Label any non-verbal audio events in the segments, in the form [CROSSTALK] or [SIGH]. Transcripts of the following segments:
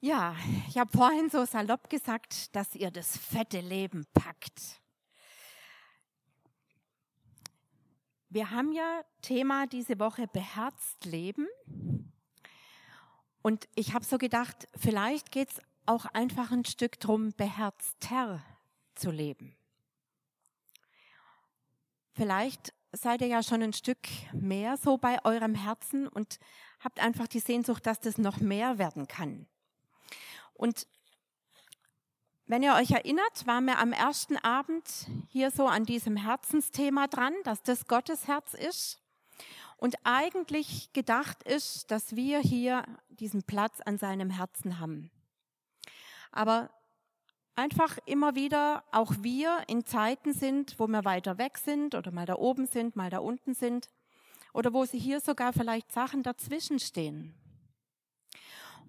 Ja, ich habe vorhin so salopp gesagt, dass ihr das fette Leben packt. Wir haben ja Thema diese Woche beherzt leben. Und ich habe so gedacht, vielleicht geht es auch einfach ein Stück drum, beherzter zu leben. Vielleicht seid ihr ja schon ein Stück mehr so bei eurem Herzen und habt einfach die Sehnsucht, dass das noch mehr werden kann. Und wenn ihr euch erinnert, waren wir am ersten Abend hier so an diesem Herzensthema dran, dass das Gottes Herz ist. Und eigentlich gedacht ist, dass wir hier diesen Platz an seinem Herzen haben. Aber einfach immer wieder auch wir in Zeiten sind, wo wir weiter weg sind oder mal da oben sind, mal da unten sind oder wo sie hier sogar vielleicht Sachen dazwischen stehen.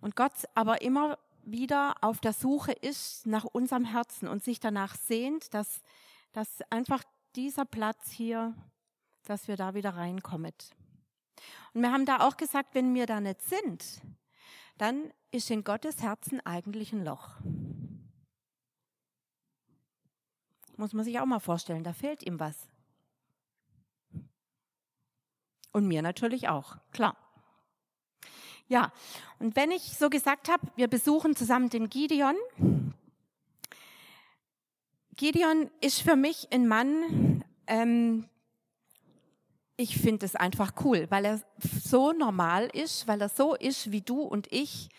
Und Gott aber immer wieder auf der Suche ist nach unserem Herzen und sich danach sehnt, dass, dass einfach dieser Platz hier, dass wir da wieder reinkommen. Und wir haben da auch gesagt, wenn wir da nicht sind, dann ist in Gottes Herzen eigentlich ein Loch. Muss man sich auch mal vorstellen, da fehlt ihm was. Und mir natürlich auch, klar. Ja, und wenn ich so gesagt habe, wir besuchen zusammen den Gideon. Gideon ist für mich ein Mann, ähm, ich finde es einfach cool, weil er so normal ist, weil er so ist wie du und ich,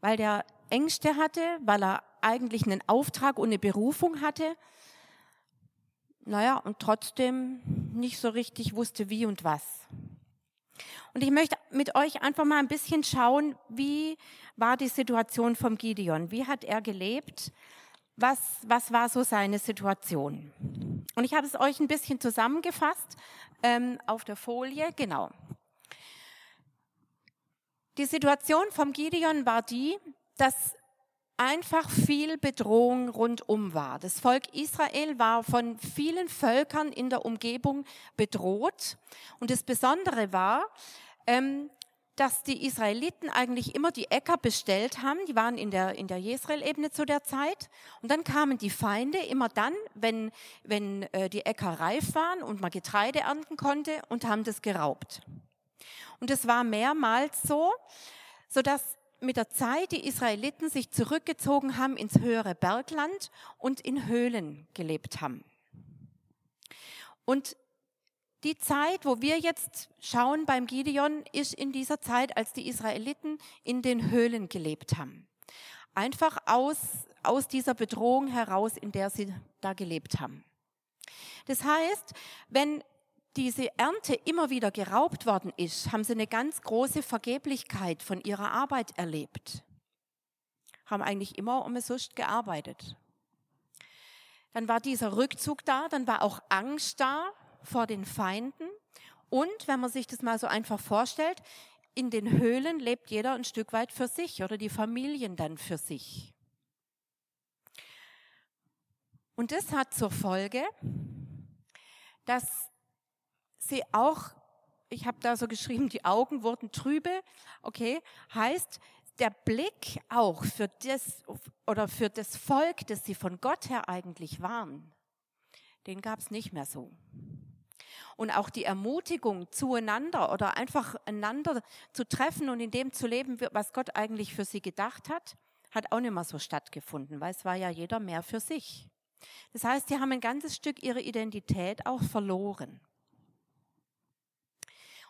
weil der Ängste hatte, weil er eigentlich einen Auftrag und eine Berufung hatte. Naja, und trotzdem nicht so richtig wusste, wie und was. Und ich möchte mit euch einfach mal ein bisschen schauen, wie war die Situation vom Gideon? Wie hat er gelebt? Was, was war so seine Situation? Und ich habe es euch ein bisschen zusammengefasst ähm, auf der Folie. Genau. Die Situation vom Gideon war die, dass einfach viel Bedrohung rundum war. Das Volk Israel war von vielen Völkern in der Umgebung bedroht. Und das Besondere war, ähm, dass die Israeliten eigentlich immer die Äcker bestellt haben. Die waren in der, in der Jezreel-Ebene zu der Zeit. Und dann kamen die Feinde immer dann, wenn, wenn äh, die Äcker reif waren und man Getreide ernten konnte und haben das geraubt. Und es war mehrmals so, so dass mit der Zeit die Israeliten sich zurückgezogen haben ins höhere Bergland und in Höhlen gelebt haben. Und die Zeit, wo wir jetzt schauen beim Gideon, ist in dieser Zeit, als die Israeliten in den Höhlen gelebt haben. Einfach aus, aus dieser Bedrohung heraus, in der sie da gelebt haben. Das heißt, wenn diese Ernte immer wieder geraubt worden ist, haben sie eine ganz große Vergeblichkeit von ihrer Arbeit erlebt. Haben eigentlich immer umsonst gearbeitet. Dann war dieser Rückzug da, dann war auch Angst da, vor den Feinden. Und wenn man sich das mal so einfach vorstellt, in den Höhlen lebt jeder ein Stück weit für sich oder die Familien dann für sich. Und das hat zur Folge, dass sie auch, ich habe da so geschrieben, die Augen wurden trübe, okay, heißt, der Blick auch für das oder für das Volk, das sie von Gott her eigentlich waren, den gab es nicht mehr so und auch die Ermutigung zueinander oder einfach einander zu treffen und in dem zu leben, was Gott eigentlich für sie gedacht hat, hat auch nicht mehr so stattgefunden, weil es war ja jeder mehr für sich. Das heißt, sie haben ein ganzes Stück ihre Identität auch verloren.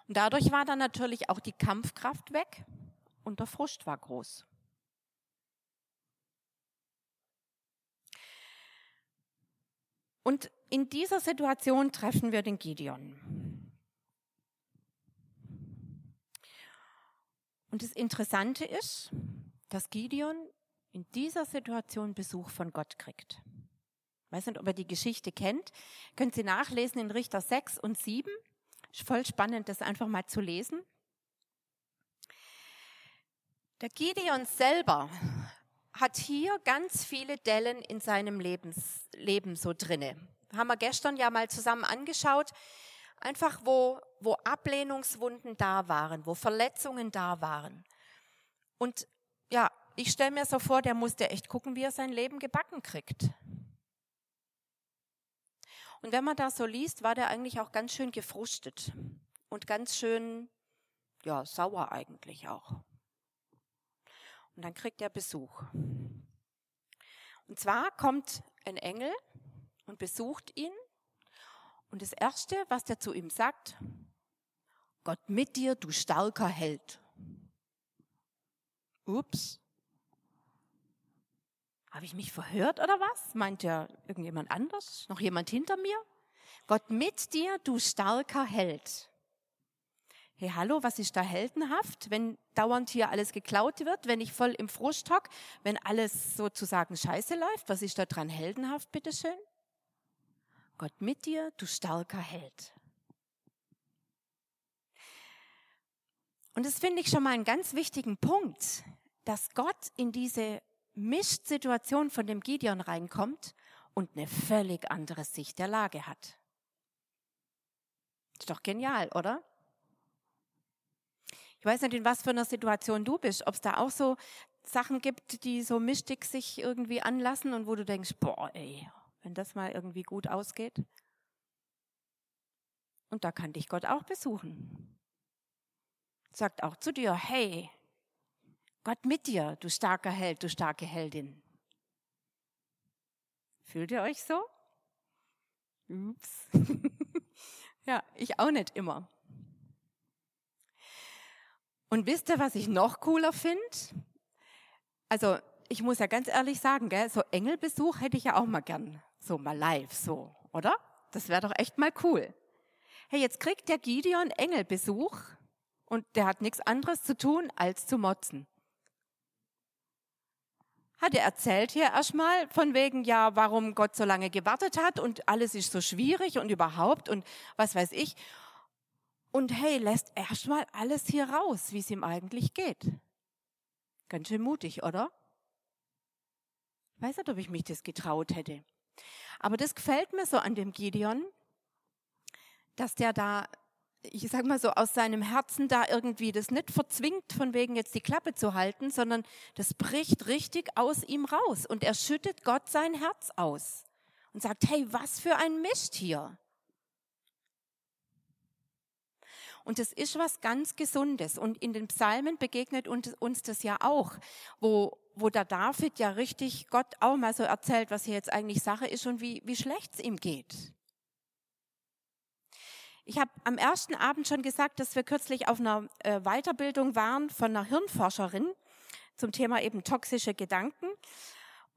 Und dadurch war dann natürlich auch die Kampfkraft weg und der Frust war groß. Und in dieser Situation treffen wir den Gideon. Und das Interessante ist, dass Gideon in dieser Situation Besuch von Gott kriegt. Ich weiß nicht, ob ihr die Geschichte kennt. Könnt Sie nachlesen in Richter 6 und 7. Voll spannend, das einfach mal zu lesen. Der Gideon selber hat hier ganz viele Dellen in seinem Lebens, Leben so drinne haben wir gestern ja mal zusammen angeschaut, einfach wo, wo Ablehnungswunden da waren, wo Verletzungen da waren. Und ja, ich stelle mir so vor, der musste echt gucken, wie er sein Leben gebacken kriegt. Und wenn man da so liest, war der eigentlich auch ganz schön gefrustet und ganz schön, ja, sauer eigentlich auch. Und dann kriegt er Besuch. Und zwar kommt ein Engel und besucht ihn. Und das Erste, was der zu ihm sagt, Gott mit dir, du starker Held. Ups. Habe ich mich verhört oder was? Meint ja irgendjemand anders? Noch jemand hinter mir? Gott mit dir, du starker Held. Hey, hallo, was ist da heldenhaft, wenn dauernd hier alles geklaut wird, wenn ich voll im Frust hock, wenn alles sozusagen scheiße läuft? Was ist da dran heldenhaft, bitteschön? Gott mit dir, du starker Held. Und das finde ich schon mal einen ganz wichtigen Punkt, dass Gott in diese Mischsituation von dem Gideon reinkommt und eine völlig andere Sicht der Lage hat. Ist doch genial, oder? Ich weiß nicht, in was für einer Situation du bist, ob es da auch so Sachen gibt, die so mischtig sich irgendwie anlassen und wo du denkst, boah, ey, wenn das mal irgendwie gut ausgeht. Und da kann dich Gott auch besuchen. Sagt auch zu dir, hey, Gott mit dir, du starker Held, du starke Heldin. Fühlt ihr euch so? Ups. [LAUGHS] ja, ich auch nicht immer. Und wisst ihr, was ich noch cooler finde? Also, ich muss ja ganz ehrlich sagen, gell, so Engelbesuch hätte ich ja auch mal gern. So mal live, so, oder? Das wäre doch echt mal cool. Hey, jetzt kriegt der Gideon Engelbesuch und der hat nichts anderes zu tun, als zu motzen hat er erzählt hier erstmal von wegen, ja, warum Gott so lange gewartet hat und alles ist so schwierig und überhaupt und was weiß ich. Und hey, lässt erstmal alles hier raus, wie es ihm eigentlich geht. Ganz schön mutig, oder? weiß nicht, ob ich mich das getraut hätte. Aber das gefällt mir so an dem Gideon, dass der da ich sag mal so, aus seinem Herzen da irgendwie das nicht verzwingt, von wegen jetzt die Klappe zu halten, sondern das bricht richtig aus ihm raus und er schüttet Gott sein Herz aus und sagt, hey, was für ein Mist hier. Und das ist was ganz Gesundes. Und in den Psalmen begegnet uns das ja auch, wo, wo der David ja richtig Gott auch mal so erzählt, was hier jetzt eigentlich Sache ist und wie, wie schlecht es ihm geht. Ich habe am ersten Abend schon gesagt, dass wir kürzlich auf einer äh, Weiterbildung waren von einer Hirnforscherin zum Thema eben toxische Gedanken.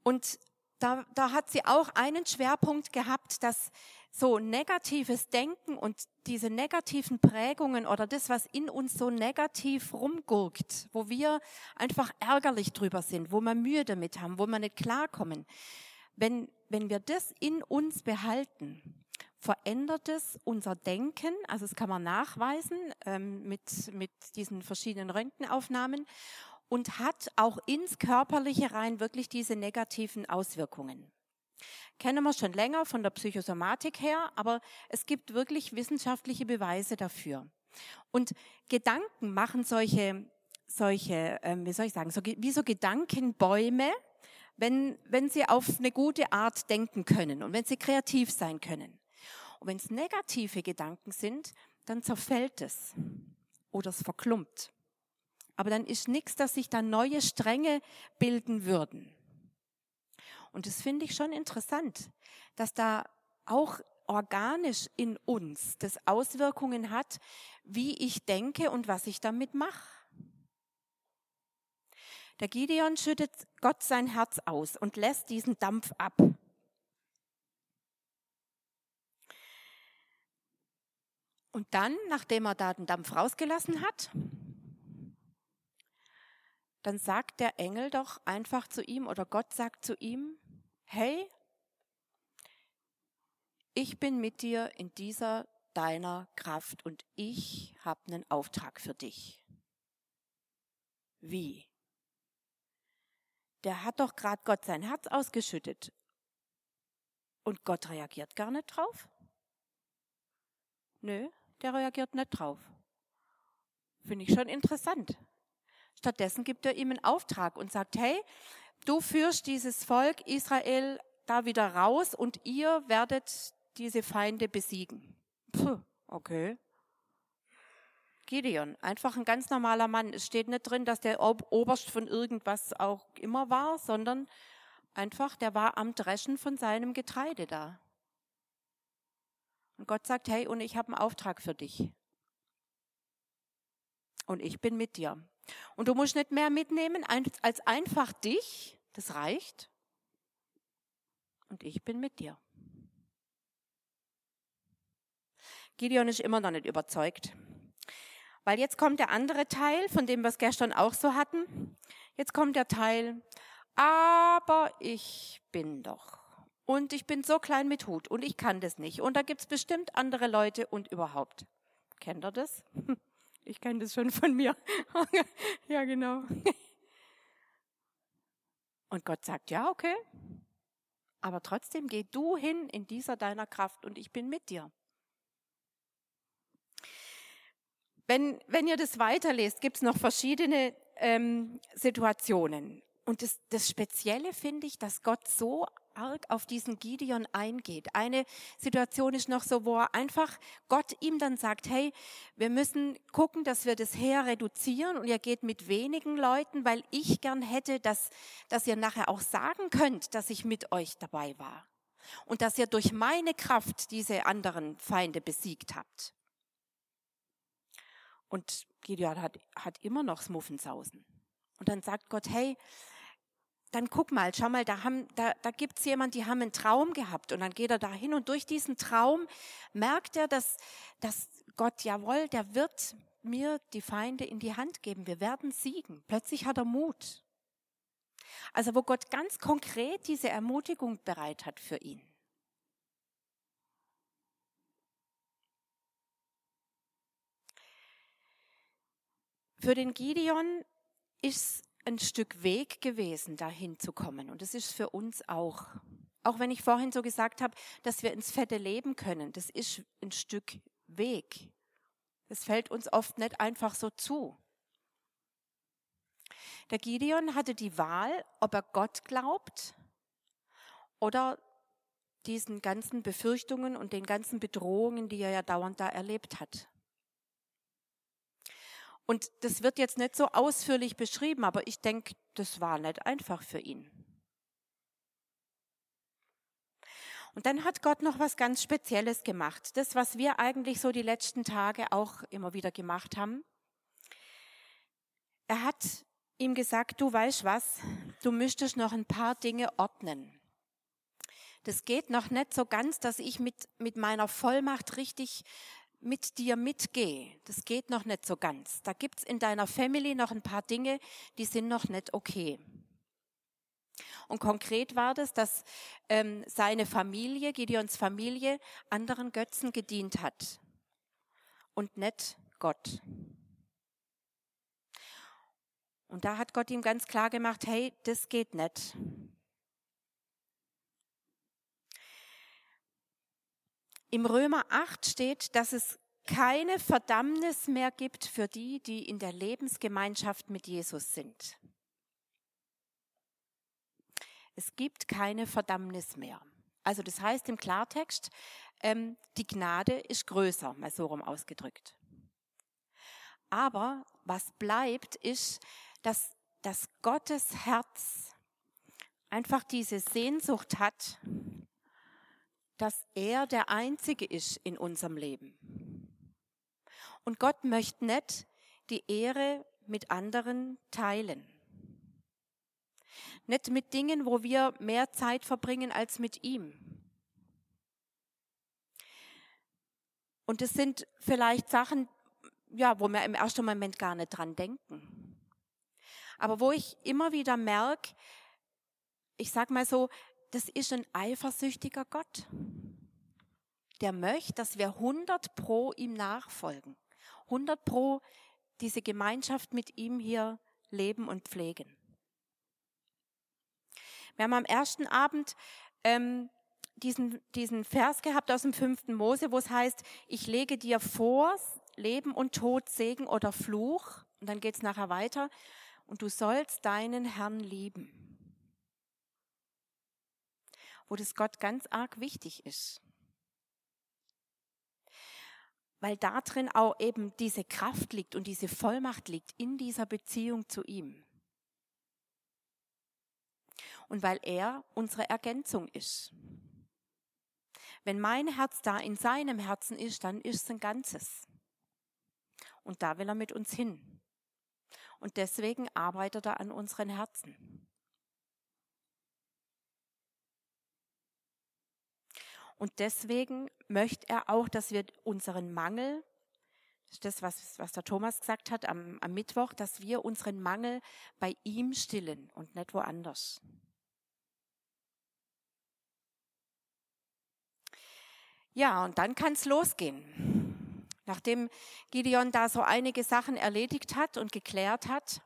Und da, da hat sie auch einen Schwerpunkt gehabt, dass so negatives Denken und diese negativen Prägungen oder das, was in uns so negativ rumgurkt, wo wir einfach ärgerlich drüber sind, wo wir Mühe damit haben, wo wir nicht klarkommen, wenn, wenn wir das in uns behalten, verändert es unser Denken, also das kann man nachweisen ähm, mit, mit diesen verschiedenen Röntgenaufnahmen und hat auch ins Körperliche rein wirklich diese negativen Auswirkungen. Kennen wir schon länger von der Psychosomatik her, aber es gibt wirklich wissenschaftliche Beweise dafür. Und Gedanken machen solche, solche, ähm, wie soll ich sagen, so, wie so Gedankenbäume, wenn, wenn sie auf eine gute Art denken können und wenn sie kreativ sein können. Und wenn es negative Gedanken sind, dann zerfällt es oder es verklumpt. Aber dann ist nichts, dass sich da neue Stränge bilden würden. Und das finde ich schon interessant, dass da auch organisch in uns das Auswirkungen hat, wie ich denke und was ich damit mache. Der Gideon schüttet Gott sein Herz aus und lässt diesen Dampf ab. Und dann, nachdem er da den Dampf rausgelassen hat, dann sagt der Engel doch einfach zu ihm oder Gott sagt zu ihm, hey, ich bin mit dir in dieser deiner Kraft und ich habe einen Auftrag für dich. Wie? Der hat doch gerade Gott sein Herz ausgeschüttet und Gott reagiert gar nicht drauf? Nö, der reagiert nicht drauf. Finde ich schon interessant. Stattdessen gibt er ihm einen Auftrag und sagt, hey, du führst dieses Volk Israel da wieder raus und ihr werdet diese Feinde besiegen. Puh, okay. Gideon, einfach ein ganz normaler Mann. Es steht nicht drin, dass der Oberst von irgendwas auch immer war, sondern einfach, der war am Dreschen von seinem Getreide da. Und Gott sagt, hey, und ich habe einen Auftrag für dich. Und ich bin mit dir. Und du musst nicht mehr mitnehmen als einfach dich, das reicht. Und ich bin mit dir. Gideon ist immer noch nicht überzeugt. Weil jetzt kommt der andere Teil, von dem wir es gestern auch so hatten. Jetzt kommt der Teil, aber ich bin doch. Und ich bin so klein mit Hut und ich kann das nicht. Und da gibt's bestimmt andere Leute und überhaupt. Kennt ihr das? [LAUGHS] Ich kenne das schon von mir. [LAUGHS] ja, genau. Und Gott sagt, ja, okay. Aber trotzdem geh du hin in dieser deiner Kraft und ich bin mit dir. Wenn, wenn ihr das weiterlest, gibt es noch verschiedene ähm, Situationen. Und das, das Spezielle finde ich, dass Gott so arg auf diesen Gideon eingeht. Eine Situation ist noch so, wo er einfach Gott ihm dann sagt, hey, wir müssen gucken, dass wir das Heer reduzieren und ihr geht mit wenigen Leuten, weil ich gern hätte, dass, dass ihr nachher auch sagen könnt, dass ich mit euch dabei war. Und dass ihr durch meine Kraft diese anderen Feinde besiegt habt. Und Gideon hat, hat immer noch Smuffensausen. Und dann sagt Gott, hey, dann guck mal, schau mal, da, haben, da, da gibt's jemand, die haben einen Traum gehabt und dann geht er da hin und durch diesen Traum merkt er, dass, dass Gott, jawohl, der wird mir die Feinde in die Hand geben, wir werden siegen. Plötzlich hat er Mut. Also wo Gott ganz konkret diese Ermutigung bereit hat für ihn. Für den Gideon ist ein Stück Weg gewesen, dahin zu kommen. Und das ist für uns auch. Auch wenn ich vorhin so gesagt habe, dass wir ins Fette leben können, das ist ein Stück Weg. Das fällt uns oft nicht einfach so zu. Der Gideon hatte die Wahl, ob er Gott glaubt oder diesen ganzen Befürchtungen und den ganzen Bedrohungen, die er ja dauernd da erlebt hat. Und das wird jetzt nicht so ausführlich beschrieben, aber ich denke, das war nicht einfach für ihn. Und dann hat Gott noch was ganz Spezielles gemacht. Das, was wir eigentlich so die letzten Tage auch immer wieder gemacht haben. Er hat ihm gesagt, du weißt was, du müsstest noch ein paar Dinge ordnen. Das geht noch nicht so ganz, dass ich mit, mit meiner Vollmacht richtig mit dir mitgehe. Das geht noch nicht so ganz. Da gibt's in deiner Family noch ein paar Dinge, die sind noch nicht okay. Und konkret war das, dass ähm, seine Familie, Gideons Familie, anderen Götzen gedient hat und nicht Gott. Und da hat Gott ihm ganz klar gemacht, hey, das geht nicht. Im Römer 8 steht, dass es keine Verdammnis mehr gibt für die, die in der Lebensgemeinschaft mit Jesus sind. Es gibt keine Verdammnis mehr. Also das heißt im Klartext, ähm, die Gnade ist größer, mal so rum ausgedrückt. Aber was bleibt, ist, dass, dass Gottes Herz einfach diese Sehnsucht hat, dass er der Einzige ist in unserem Leben. Und Gott möchte nicht die Ehre mit anderen teilen. Nicht mit Dingen, wo wir mehr Zeit verbringen als mit ihm. Und es sind vielleicht Sachen, ja, wo wir im ersten Moment gar nicht dran denken. Aber wo ich immer wieder merke, ich sag mal so, das ist ein eifersüchtiger Gott. Der möchte, dass wir 100 pro ihm nachfolgen. 100 pro diese Gemeinschaft mit ihm hier leben und pflegen. Wir haben am ersten Abend ähm, diesen, diesen Vers gehabt aus dem fünften Mose, wo es heißt, ich lege dir vor, Leben und Tod, Segen oder Fluch. Und dann geht's nachher weiter. und du sollst deinen Herrn lieben. Wo das Gott ganz arg wichtig ist. Weil da drin auch eben diese Kraft liegt und diese Vollmacht liegt in dieser Beziehung zu ihm. Und weil er unsere Ergänzung ist. Wenn mein Herz da in seinem Herzen ist, dann ist es ein Ganzes. Und da will er mit uns hin. Und deswegen arbeitet er an unseren Herzen. Und deswegen möchte er auch, dass wir unseren Mangel, das ist das, was, was der Thomas gesagt hat am, am Mittwoch, dass wir unseren Mangel bei ihm stillen und nicht woanders. Ja, und dann kann es losgehen. Nachdem Gideon da so einige Sachen erledigt hat und geklärt hat,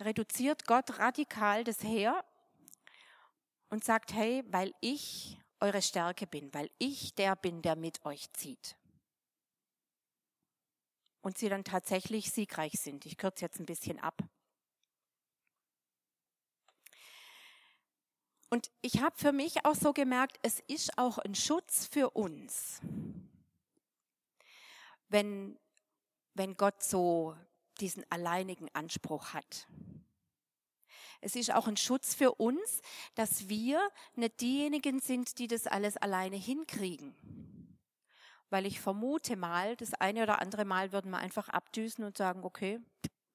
reduziert Gott radikal das Heer und sagt, hey, weil ich eure Stärke bin, weil ich der bin, der mit euch zieht. Und sie dann tatsächlich siegreich sind. Ich kürze jetzt ein bisschen ab. Und ich habe für mich auch so gemerkt, es ist auch ein Schutz für uns, wenn, wenn Gott so diesen alleinigen Anspruch hat. Es ist auch ein Schutz für uns, dass wir nicht diejenigen sind, die das alles alleine hinkriegen. Weil ich vermute mal, das eine oder andere Mal würden wir einfach abdüsen und sagen, okay,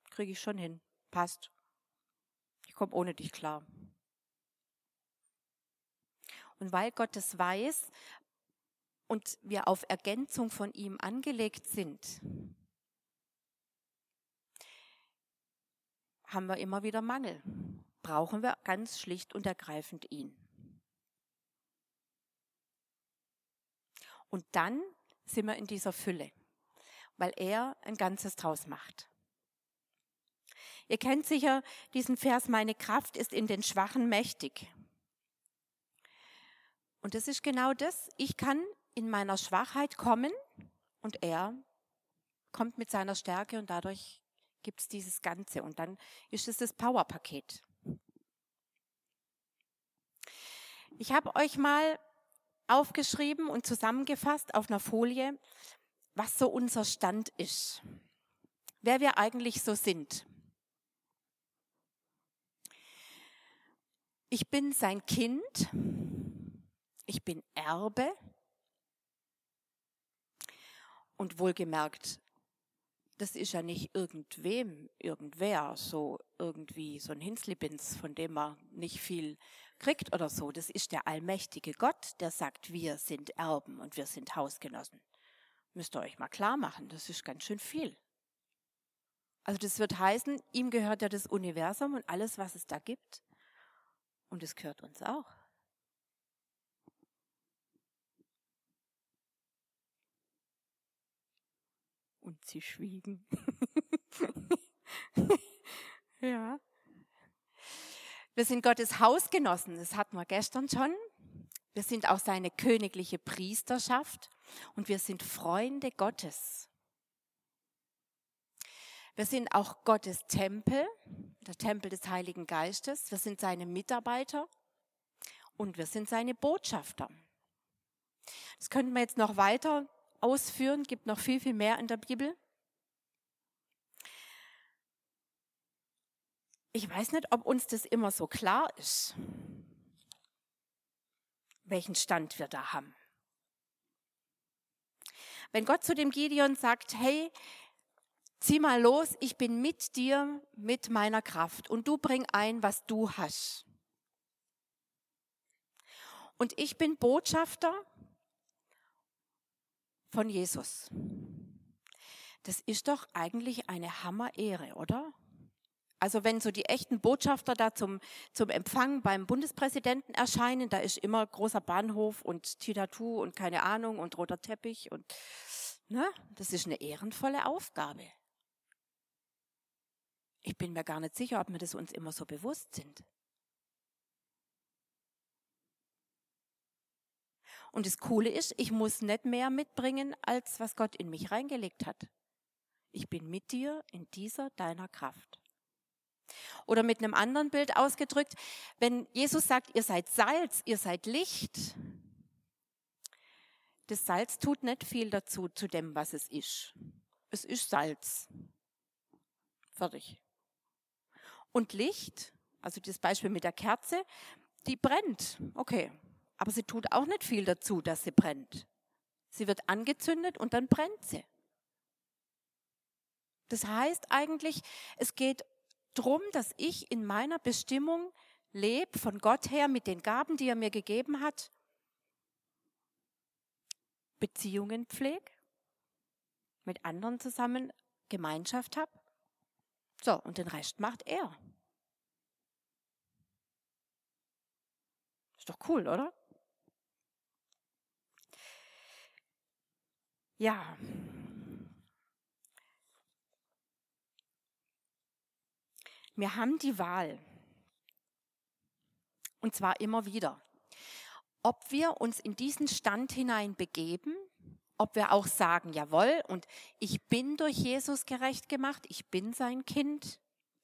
kriege ich schon hin, passt. Ich komme ohne dich klar. Und weil Gott es weiß und wir auf Ergänzung von ihm angelegt sind, haben wir immer wieder Mangel. Brauchen wir ganz schlicht und ergreifend ihn. Und dann sind wir in dieser Fülle, weil er ein Ganzes draus macht. Ihr kennt sicher diesen Vers, meine Kraft ist in den Schwachen mächtig. Und das ist genau das. Ich kann in meiner Schwachheit kommen und er kommt mit seiner Stärke und dadurch gibt es dieses Ganze. Und dann ist es das Powerpaket. Ich habe euch mal aufgeschrieben und zusammengefasst auf einer Folie, was so unser Stand ist. Wer wir eigentlich so sind. Ich bin sein Kind ich bin Erbe. Und wohlgemerkt, das ist ja nicht irgendwem, irgendwer, so irgendwie so ein Hinslibins, von dem man nicht viel kriegt oder so. Das ist der allmächtige Gott, der sagt, wir sind Erben und wir sind Hausgenossen. Müsst ihr euch mal klar machen, das ist ganz schön viel. Also das wird heißen, ihm gehört ja das Universum und alles, was es da gibt. Und es gehört uns auch. Und sie schwiegen. [LAUGHS] ja. Wir sind Gottes Hausgenossen, das hatten wir gestern schon. Wir sind auch seine königliche Priesterschaft und wir sind Freunde Gottes. Wir sind auch Gottes Tempel, der Tempel des Heiligen Geistes. Wir sind seine Mitarbeiter und wir sind seine Botschafter. Das könnten wir jetzt noch weiter ausführen, gibt noch viel, viel mehr in der Bibel. Ich weiß nicht, ob uns das immer so klar ist, welchen Stand wir da haben. Wenn Gott zu dem Gideon sagt, hey, zieh mal los, ich bin mit dir, mit meiner Kraft und du bring ein, was du hast. Und ich bin Botschafter von Jesus. Das ist doch eigentlich eine Hammerehre, oder? Also wenn so die echten Botschafter da zum, zum Empfang beim Bundespräsidenten erscheinen, da ist immer großer Bahnhof und Titatu und keine Ahnung und roter Teppich und ne, das ist eine ehrenvolle Aufgabe. Ich bin mir gar nicht sicher, ob wir das uns immer so bewusst sind. Und das Coole ist, ich muss nicht mehr mitbringen, als was Gott in mich reingelegt hat. Ich bin mit dir in dieser deiner Kraft. Oder mit einem anderen Bild ausgedrückt, wenn Jesus sagt, ihr seid Salz, ihr seid Licht, das Salz tut nicht viel dazu, zu dem, was es ist. Es ist Salz. Fertig. Und Licht, also das Beispiel mit der Kerze, die brennt. Okay. Aber sie tut auch nicht viel dazu, dass sie brennt. Sie wird angezündet und dann brennt sie. Das heißt eigentlich, es geht darum, dass ich in meiner Bestimmung lebe, von Gott her, mit den Gaben, die er mir gegeben hat, Beziehungen pflege, mit anderen zusammen Gemeinschaft habe. So, und den Rest macht er. Ist doch cool, oder? Ja. Wir haben die Wahl. Und zwar immer wieder ob wir uns in diesen Stand hinein begeben, ob wir auch sagen, jawohl, und ich bin durch Jesus gerecht gemacht, ich bin sein Kind,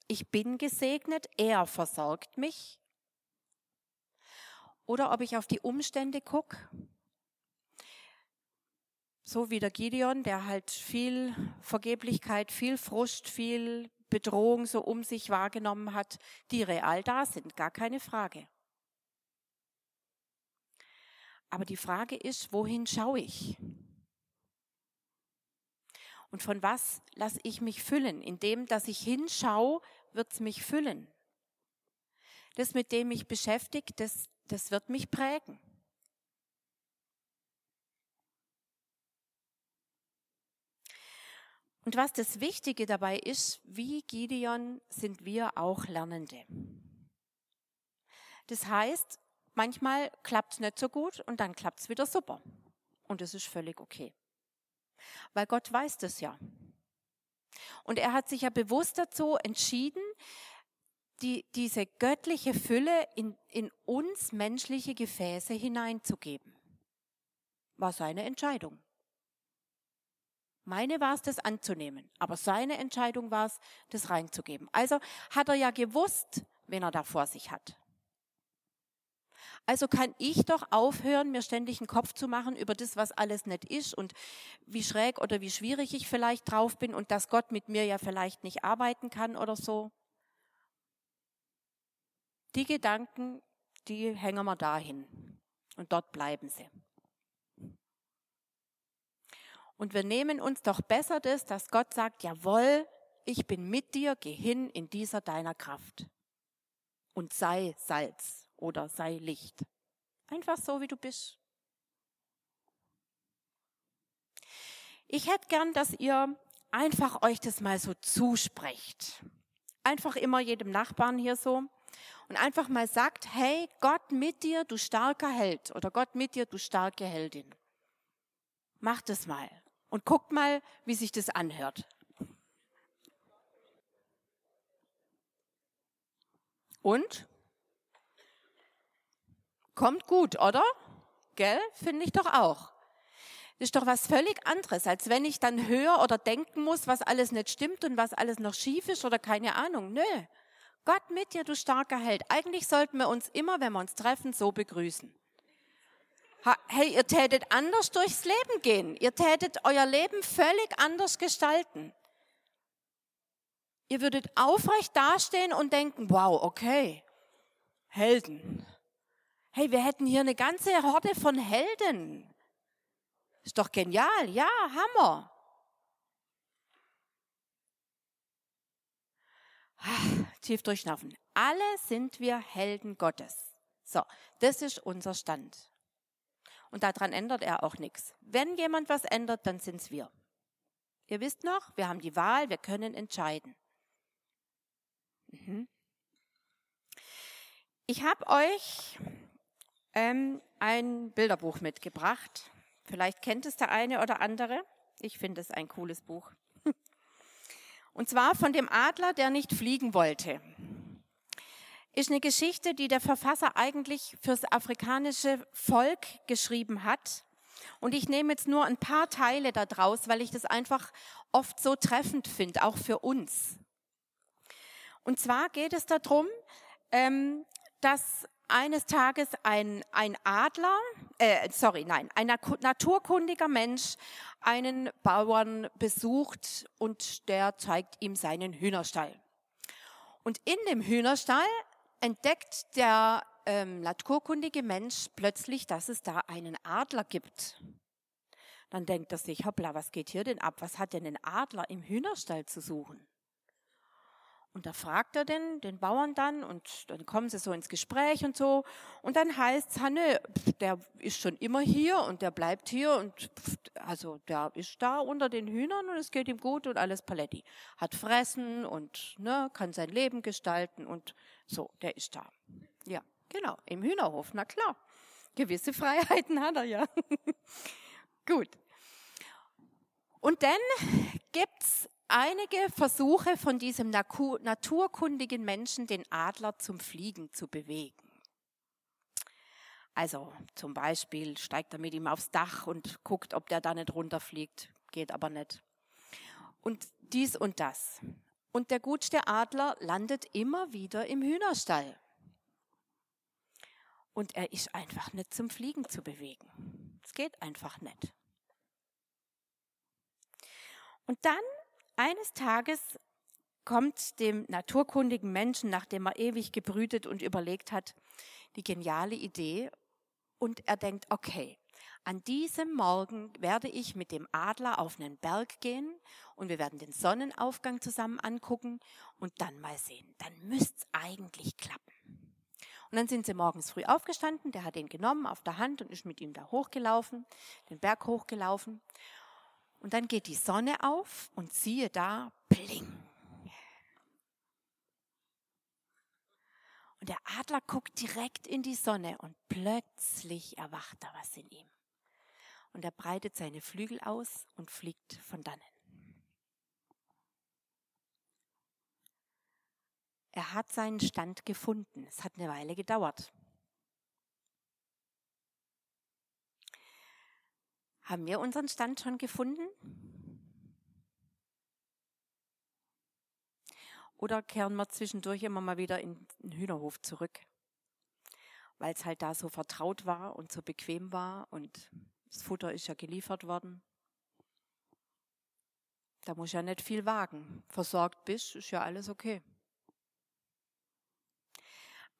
ich bin gesegnet, er versorgt mich. Oder ob ich auf die Umstände gucke, so wie der Gideon, der halt viel Vergeblichkeit, viel Frust, viel Bedrohung so um sich wahrgenommen hat, die real da sind, gar keine Frage. Aber die Frage ist, wohin schaue ich? Und von was lasse ich mich füllen? In dem, dass ich hinschaue, wird es mich füllen. Das, mit dem ich beschäftigt, das, das wird mich prägen. Und was das Wichtige dabei ist, wie Gideon sind wir auch Lernende. Das heißt, Manchmal klappt es nicht so gut und dann klappt es wieder super. Und es ist völlig okay. Weil Gott weiß das ja. Und er hat sich ja bewusst dazu entschieden, die, diese göttliche Fülle in, in uns menschliche Gefäße hineinzugeben. War seine Entscheidung. Meine war es, das anzunehmen, aber seine Entscheidung war es, das reinzugeben. Also hat er ja gewusst, wen er da vor sich hat. Also kann ich doch aufhören, mir ständig einen Kopf zu machen über das, was alles nicht ist und wie schräg oder wie schwierig ich vielleicht drauf bin und dass Gott mit mir ja vielleicht nicht arbeiten kann oder so. Die Gedanken, die hängen wir dahin und dort bleiben sie. Und wir nehmen uns doch besser das, dass Gott sagt, jawohl, ich bin mit dir, geh hin in dieser deiner Kraft und sei Salz oder sei Licht. Einfach so, wie du bist. Ich hätte gern, dass ihr einfach euch das mal so zusprecht. Einfach immer jedem Nachbarn hier so. Und einfach mal sagt, hey, Gott mit dir, du starker Held. Oder Gott mit dir, du starke Heldin. Macht es mal. Und guckt mal, wie sich das anhört. Und? Kommt gut, oder? Gell? Finde ich doch auch. Das ist doch was völlig anderes, als wenn ich dann höre oder denken muss, was alles nicht stimmt und was alles noch schief ist oder keine Ahnung. Nö. Gott mit dir, du starker Held. Eigentlich sollten wir uns immer, wenn wir uns treffen, so begrüßen. Hey, ihr tätet anders durchs Leben gehen. Ihr tätet euer Leben völlig anders gestalten. Ihr würdet aufrecht dastehen und denken, wow, okay, Helden. Hey, wir hätten hier eine ganze Horde von Helden. Ist doch genial. Ja, Hammer. Tief durchschnaufen. Alle sind wir Helden Gottes. So, das ist unser Stand. Und daran ändert er auch nichts. Wenn jemand was ändert, dann sind's wir. Ihr wisst noch, wir haben die Wahl, wir können entscheiden. Mhm. Ich habe euch ähm, ein Bilderbuch mitgebracht. Vielleicht kennt es der eine oder andere. Ich finde es ein cooles Buch. [LAUGHS] Und zwar von dem Adler, der nicht fliegen wollte. Ist eine Geschichte, die der Verfasser eigentlich fürs afrikanische Volk geschrieben hat. Und ich nehme jetzt nur ein paar Teile daraus, weil ich das einfach oft so treffend finde, auch für uns. Und zwar geht es darum, ähm, dass eines Tages ein, ein Adler, äh, sorry, nein, ein naturkundiger Mensch einen Bauern besucht und der zeigt ihm seinen Hühnerstall. Und in dem Hühnerstall entdeckt der ähm, naturkundige Mensch plötzlich, dass es da einen Adler gibt. Dann denkt er sich, hoppla, was geht hier denn ab? Was hat denn ein Adler im Hühnerstall zu suchen? Und da fragt er den, den Bauern dann und dann kommen sie so ins Gespräch und so. Und dann heißt Hanne, der ist schon immer hier und der bleibt hier und also der ist da unter den Hühnern und es geht ihm gut und alles Paletti. Hat Fressen und ne, kann sein Leben gestalten und so, der ist da. Ja, genau, im Hühnerhof, na klar. Gewisse Freiheiten hat er ja. [LAUGHS] gut. Und dann gibt's einige Versuche von diesem naturkundigen Menschen, den Adler zum Fliegen zu bewegen. Also zum Beispiel steigt er mit ihm aufs Dach und guckt, ob der da nicht runterfliegt. Geht aber nicht. Und dies und das. Und der gutste Adler landet immer wieder im Hühnerstall. Und er ist einfach nicht zum Fliegen zu bewegen. Es geht einfach nicht. Und dann eines Tages kommt dem naturkundigen Menschen, nachdem er ewig gebrütet und überlegt hat, die geniale Idee und er denkt, okay, an diesem Morgen werde ich mit dem Adler auf einen Berg gehen und wir werden den Sonnenaufgang zusammen angucken und dann mal sehen. Dann müsste es eigentlich klappen. Und dann sind sie morgens früh aufgestanden, der hat ihn genommen auf der Hand und ist mit ihm da hochgelaufen, den Berg hochgelaufen. Und dann geht die Sonne auf und siehe da, bling. Und der Adler guckt direkt in die Sonne und plötzlich erwacht da was in ihm. Und er breitet seine Flügel aus und fliegt von dannen. Er hat seinen Stand gefunden. Es hat eine Weile gedauert. Haben wir unseren Stand schon gefunden? Oder kehren wir zwischendurch immer mal wieder in den Hühnerhof zurück? Weil es halt da so vertraut war und so bequem war und das Futter ist ja geliefert worden. Da muss ja nicht viel wagen. Versorgt bist, ist ja alles okay.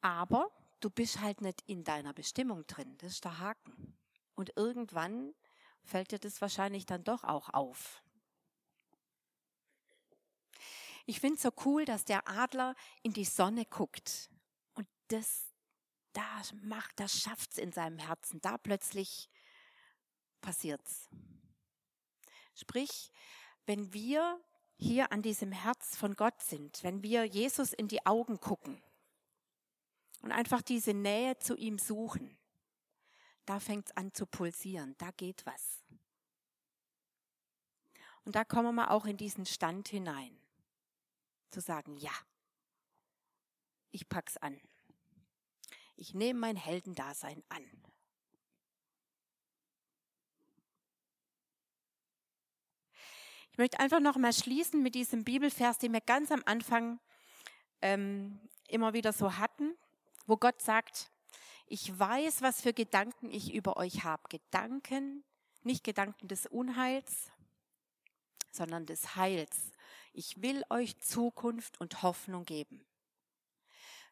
Aber du bist halt nicht in deiner Bestimmung drin. Das ist der Haken. Und irgendwann fällt dir das wahrscheinlich dann doch auch auf. Ich finde es so cool, dass der Adler in die Sonne guckt und das da macht, das schafft's in seinem Herzen. Da plötzlich passiert's. Sprich, wenn wir hier an diesem Herz von Gott sind, wenn wir Jesus in die Augen gucken und einfach diese Nähe zu ihm suchen, da fängt es an zu pulsieren, da geht was. Und da kommen wir auch in diesen Stand hinein, zu sagen, ja, ich pack's an. Ich nehme mein Heldendasein an. Ich möchte einfach noch mal schließen mit diesem Bibelvers, den wir ganz am Anfang ähm, immer wieder so hatten, wo Gott sagt, ich weiß, was für Gedanken ich über euch habe. Gedanken, nicht Gedanken des Unheils, sondern des Heils. Ich will euch Zukunft und Hoffnung geben.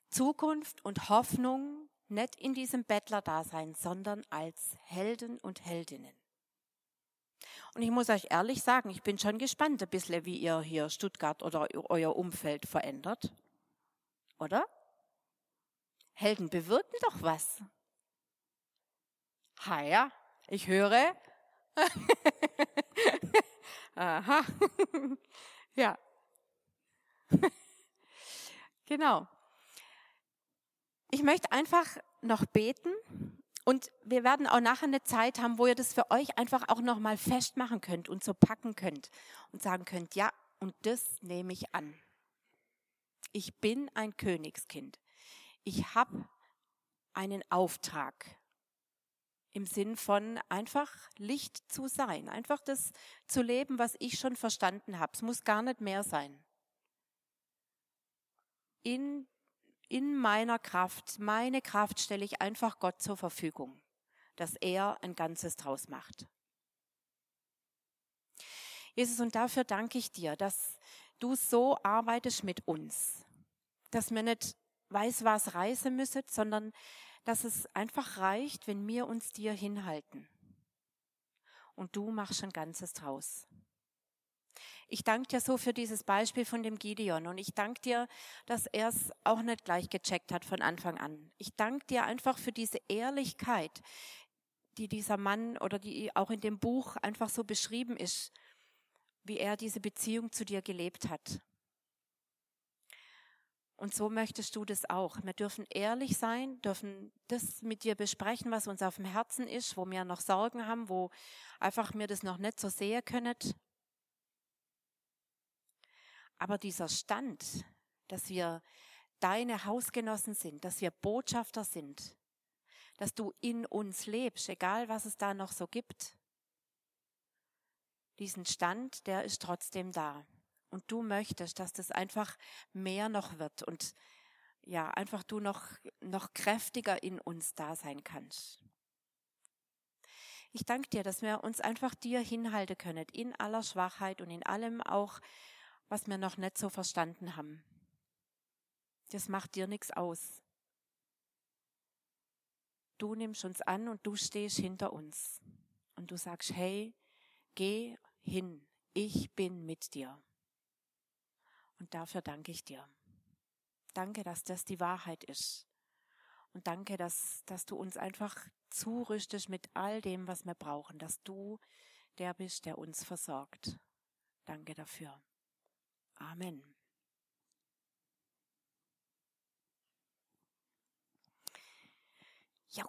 Zukunft und Hoffnung nicht in diesem Bettlerdasein, sondern als Helden und Heldinnen. Und ich muss euch ehrlich sagen, ich bin schon gespannt ein bisschen, wie ihr hier Stuttgart oder euer Umfeld verändert. Oder? Helden bewirken doch was. Ha ja, ich höre. [LAUGHS] Aha. [LAUGHS] ja. [LAUGHS] genau. Ich möchte einfach noch beten und wir werden auch nachher eine Zeit haben, wo ihr das für euch einfach auch noch mal festmachen könnt und so packen könnt und sagen könnt, ja, und das nehme ich an. Ich bin ein Königskind ich habe einen Auftrag im Sinn von einfach Licht zu sein, einfach das zu leben, was ich schon verstanden habe. Es muss gar nicht mehr sein. in, in meiner Kraft, meine Kraft stelle ich einfach Gott zur Verfügung, dass er ein Ganzes draus macht. Jesus, und dafür danke ich dir, dass du so arbeitest mit uns, dass wir nicht weiß was reisen müssen, sondern dass es einfach reicht, wenn wir uns dir hinhalten. Und du machst ein Ganzes draus. Ich danke dir so für dieses Beispiel von dem Gideon und ich danke dir, dass er es auch nicht gleich gecheckt hat von Anfang an. Ich danke dir einfach für diese Ehrlichkeit, die dieser Mann oder die auch in dem Buch einfach so beschrieben ist, wie er diese Beziehung zu dir gelebt hat. Und so möchtest du das auch. Wir dürfen ehrlich sein, dürfen das mit dir besprechen, was uns auf dem Herzen ist, wo wir noch Sorgen haben, wo einfach mir das noch nicht so sehen können. Aber dieser Stand, dass wir deine Hausgenossen sind, dass wir Botschafter sind, dass du in uns lebst, egal was es da noch so gibt, diesen Stand, der ist trotzdem da. Und du möchtest, dass das einfach mehr noch wird und ja, einfach du noch, noch kräftiger in uns da sein kannst. Ich danke dir, dass wir uns einfach dir hinhalten können, in aller Schwachheit und in allem auch, was wir noch nicht so verstanden haben. Das macht dir nichts aus. Du nimmst uns an und du stehst hinter uns. Und du sagst, hey, geh hin, ich bin mit dir. Und dafür danke ich dir. Danke, dass das die Wahrheit ist. Und danke, dass, dass du uns einfach zurüstest mit all dem, was wir brauchen, dass du der bist, der uns versorgt. Danke dafür. Amen. Ja.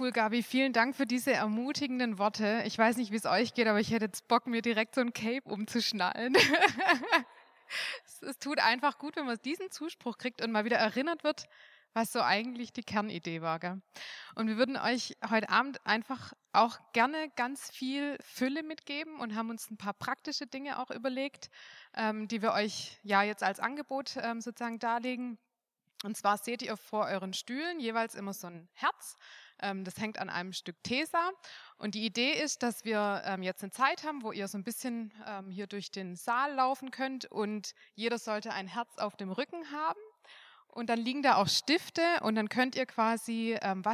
Cool, Gabi. Vielen Dank für diese ermutigenden Worte. Ich weiß nicht, wie es euch geht, aber ich hätte jetzt Bock, mir direkt so ein Cape umzuschnallen. [LAUGHS] es, tut einfach gut, wenn man diesen Zuspruch kriegt und mal wieder erinnert wird, was so eigentlich die Kernidee war. Gell? Und wir würden euch heute Abend einfach auch gerne ganz viel Fülle mitgeben und haben uns ein paar praktische Dinge auch überlegt, ähm, die wir euch ja jetzt als Angebot ähm, sozusagen darlegen. Und zwar seht ihr vor euren Stühlen jeweils immer so ein Herz. Ähm, das hängt an einem Stück Tesa. Und die Idee ist, dass wir ähm, jetzt eine Zeit haben, wo ihr so ein bisschen ähm, hier durch den Saal laufen könnt und jeder sollte ein Herz auf dem Rücken haben. Und dann liegen da auch Stifte und dann könnt ihr quasi, was